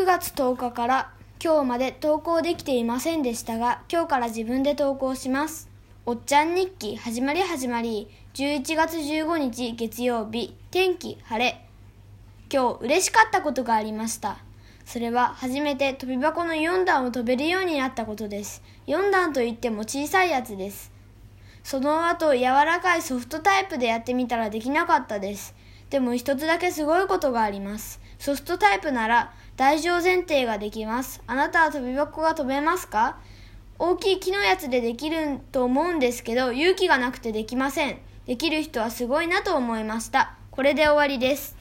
9月10日から今日まで投稿できていませんでしたが、今日から自分で投稿します。おっちゃん日記始まり始まり、11月15日月曜日、天気晴れ。今日嬉しかったことがありました。それは初めて飛び箱の4段を飛べるようになったことです。4段といっても小さいやつです。その後柔らかいソフトタイプでやってみたらできなかったです。でも一つだけすごいことがあります。ソフトタイプなら台上前提ができます。あなたは飛び箱が飛べますか？大きい木のやつでできると思うんですけど勇気がなくてできません。できる人はすごいなと思いました。これで終わりです。